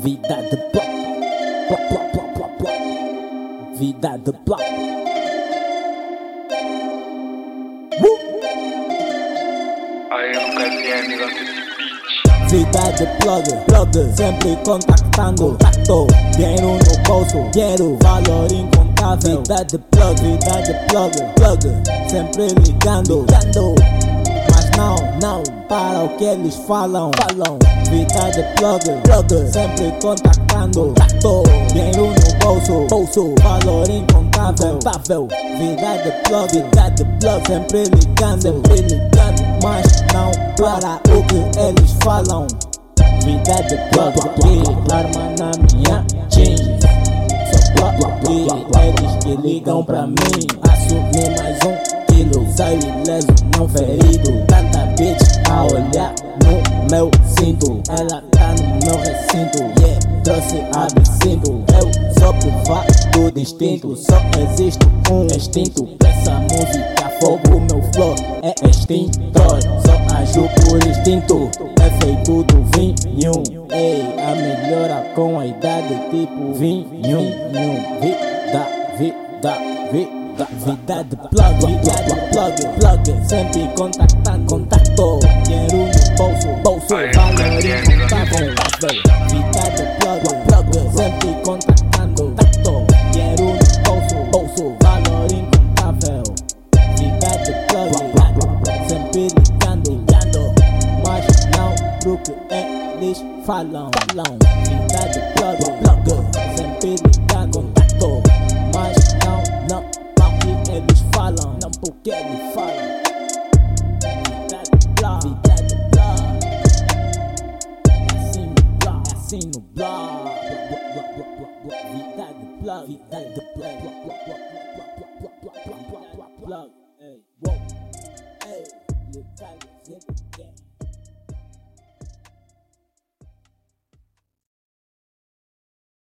Vida de block. Vida de block. Vida de plug, blogger, sempre contactando, contacto, dinheiro no bolso, dinheiro, valor incontável, vida de blogger, vida de blogger, blogger, sempre ligando, ligando. Não, não, para o que eles falam, falam. Vida de plug, plug, sempre contactando, contacto, dinheiro no bolso, bolso, valor incontável. Vida de plug, vida de plug, sempre ligando, sempre ligando. Mas não para o que eles falam. Vida de plug, plug, arma na minha jeans. Só plug, plug, eles que ligam pra mim. Assumi mais um quilo, saio ileso, não ferido. Tanta bitch a olhar no meu cinto. Ela tá no meu recinto, yeah. Trouxe absinto. Eu sou privado do instinto. Só existe um instinto. Essa música, fogo, meu flow é extintor. Só ajo por instinto. É feito do vinho. Ei, a melhora com a idade tipo vinho. Vida, vida, vida. Vacidad, plug it, plug it, plug it. Sempi contactan, contacto. Quiero un esposo, esposo, bailarín, contacto. Vacidad, plug it, plug it. Sempi contactan, contacto. Quiero un esposo, esposo, bailarín, contacto. Vacidad, plug it, plug it. Sempi ligando, ligando. March eh, now, Brooklyn, English, falam. Fallon. Vacidad, plug it, plug it. no blog. Vida de plug, vida de plug. Plug, hey, whoa, hey, le calme, siempre.